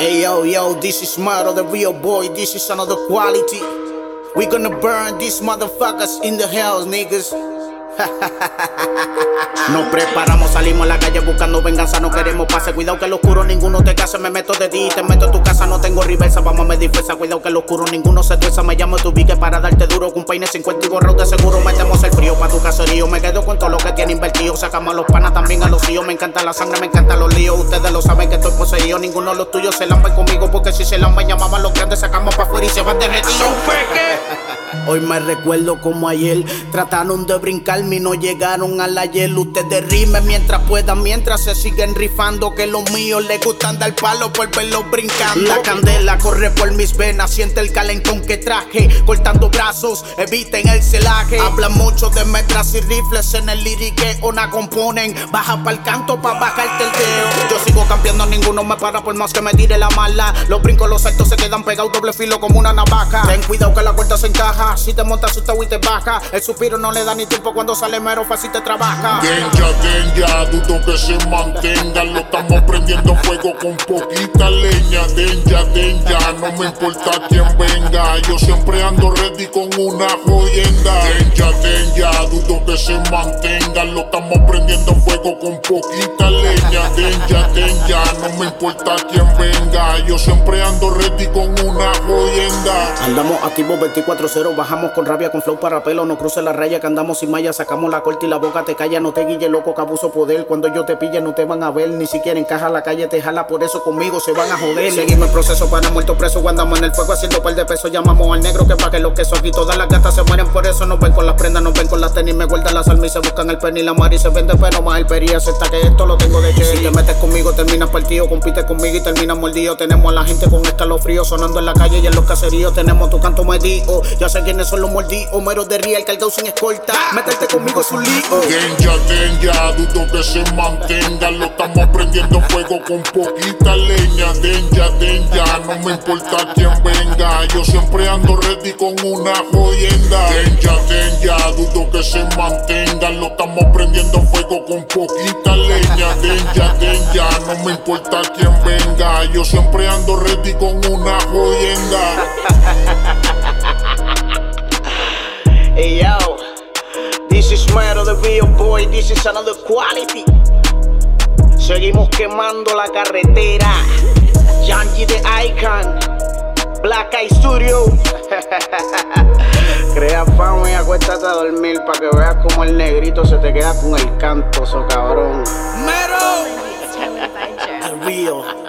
Hey yo, yo, this is Maro, the real boy, this is another quality. We gonna burn these motherfuckers in the house, niggas. Nos preparamos, salimos a la calle buscando venganza, no queremos pase. Cuidado que lo oscuro ninguno te case, me meto de ti, te meto en tu casa, no tengo reversa, vamos a medir fuerza. Cuidado que lo oscuro ninguno se tuerza, me llamo tu bique para darte duro. Con peine 50 y gorro de seguro, metemos el frío para tu caserío. Me quedo con todo lo que tiene invertido, sacamos a los panas también a los hijos. Me encanta la sangre, me encanta los líos. Ustedes lo saben que estoy ninguno de los tuyos se lampa conmigo, porque si se lampan llamaban los grandes, sacamos para afuera y se van derretidos. Hoy me recuerdo como ayer trataron de brincarme y no llegaron al ayer. Ustedes rimen mientras puedan, mientras se siguen rifando. Que los míos les gustan dar palo por verlos brincando. La candela corre por mis venas, siente el calentón que traje. Cortando brazos, eviten el celaje. Hablan mucho de metras y rifles en el liriqueo, na componen. Baja pa'l canto pa' bajarte el dedo. Yo sigo campeando, ninguno me para por más que me tire la mala. Los brincos, los saltos se quedan pegados, doble filo como una navaja. Ten cuidado que la puerta se encaja. Si te montas asustado y te baja, el suspiro no le da ni tiempo cuando sale mero fácil te trabaja. Den ya, den ya, dudo que se mantengan. Lo estamos prendiendo fuego con poquita leña. Den ya, den ya, no me importa quién venga. Yo siempre ando ready con una jodienda. Den ya, den ya, dudo que se mantengan. Lo estamos prendiendo fuego con poquita leña. Den ya, den ya, no me importa quién venga. Yo siempre ando ready con una jodienda. Andamos activos 24-0, bajamos con rabia, con flow para pelo. No cruce la raya que andamos sin malla, sacamos la corte y la boca te calla. No te guille loco, que abuso poder. Cuando yo te pille, no te van a ver, ni siquiera encaja la calle, te jala. Por eso conmigo se van a joder. Seguimos el proceso para muerto preso. Andamos en el fuego haciendo par de pesos. Llamamos al negro que pa' que los quesos aquí todas las gatas se mueren. Por eso no ven con las prendas, no ven con las tenis. Me guardan las almas y se buscan el penny. La mar y se vende, pero más el peri. Acepta que esto lo tengo de que Si te metes conmigo, terminas partido. Compite conmigo y terminas mordido. Tenemos a la gente con escalofrío sonando en la calle y en los caseríos. Tenemos tu canto medido. Ya sé quiénes son los mordidos. De Riel, cargado sin escolta. Conmigo es un lío. Dudo que se mantengan. Lo estamos prendiendo fuego con poquita leña. Den ya, no me importa quién venga. Yo siempre ando ready con una ya, den ya, dudo que se mantengan. Lo estamos prendiendo fuego con poquita leña. Den ya, no me importa quién venga. Yo siempre ando ready con una jodienda. Hey yo, this is Mero the real boy, this is another quality. Seguimos quemando la carretera. Yankee the Icon, Black Eye Studio. Crea fama y acuéstate a dormir para que veas como el negrito se te queda con el canto, so cabrón. Mero, the real.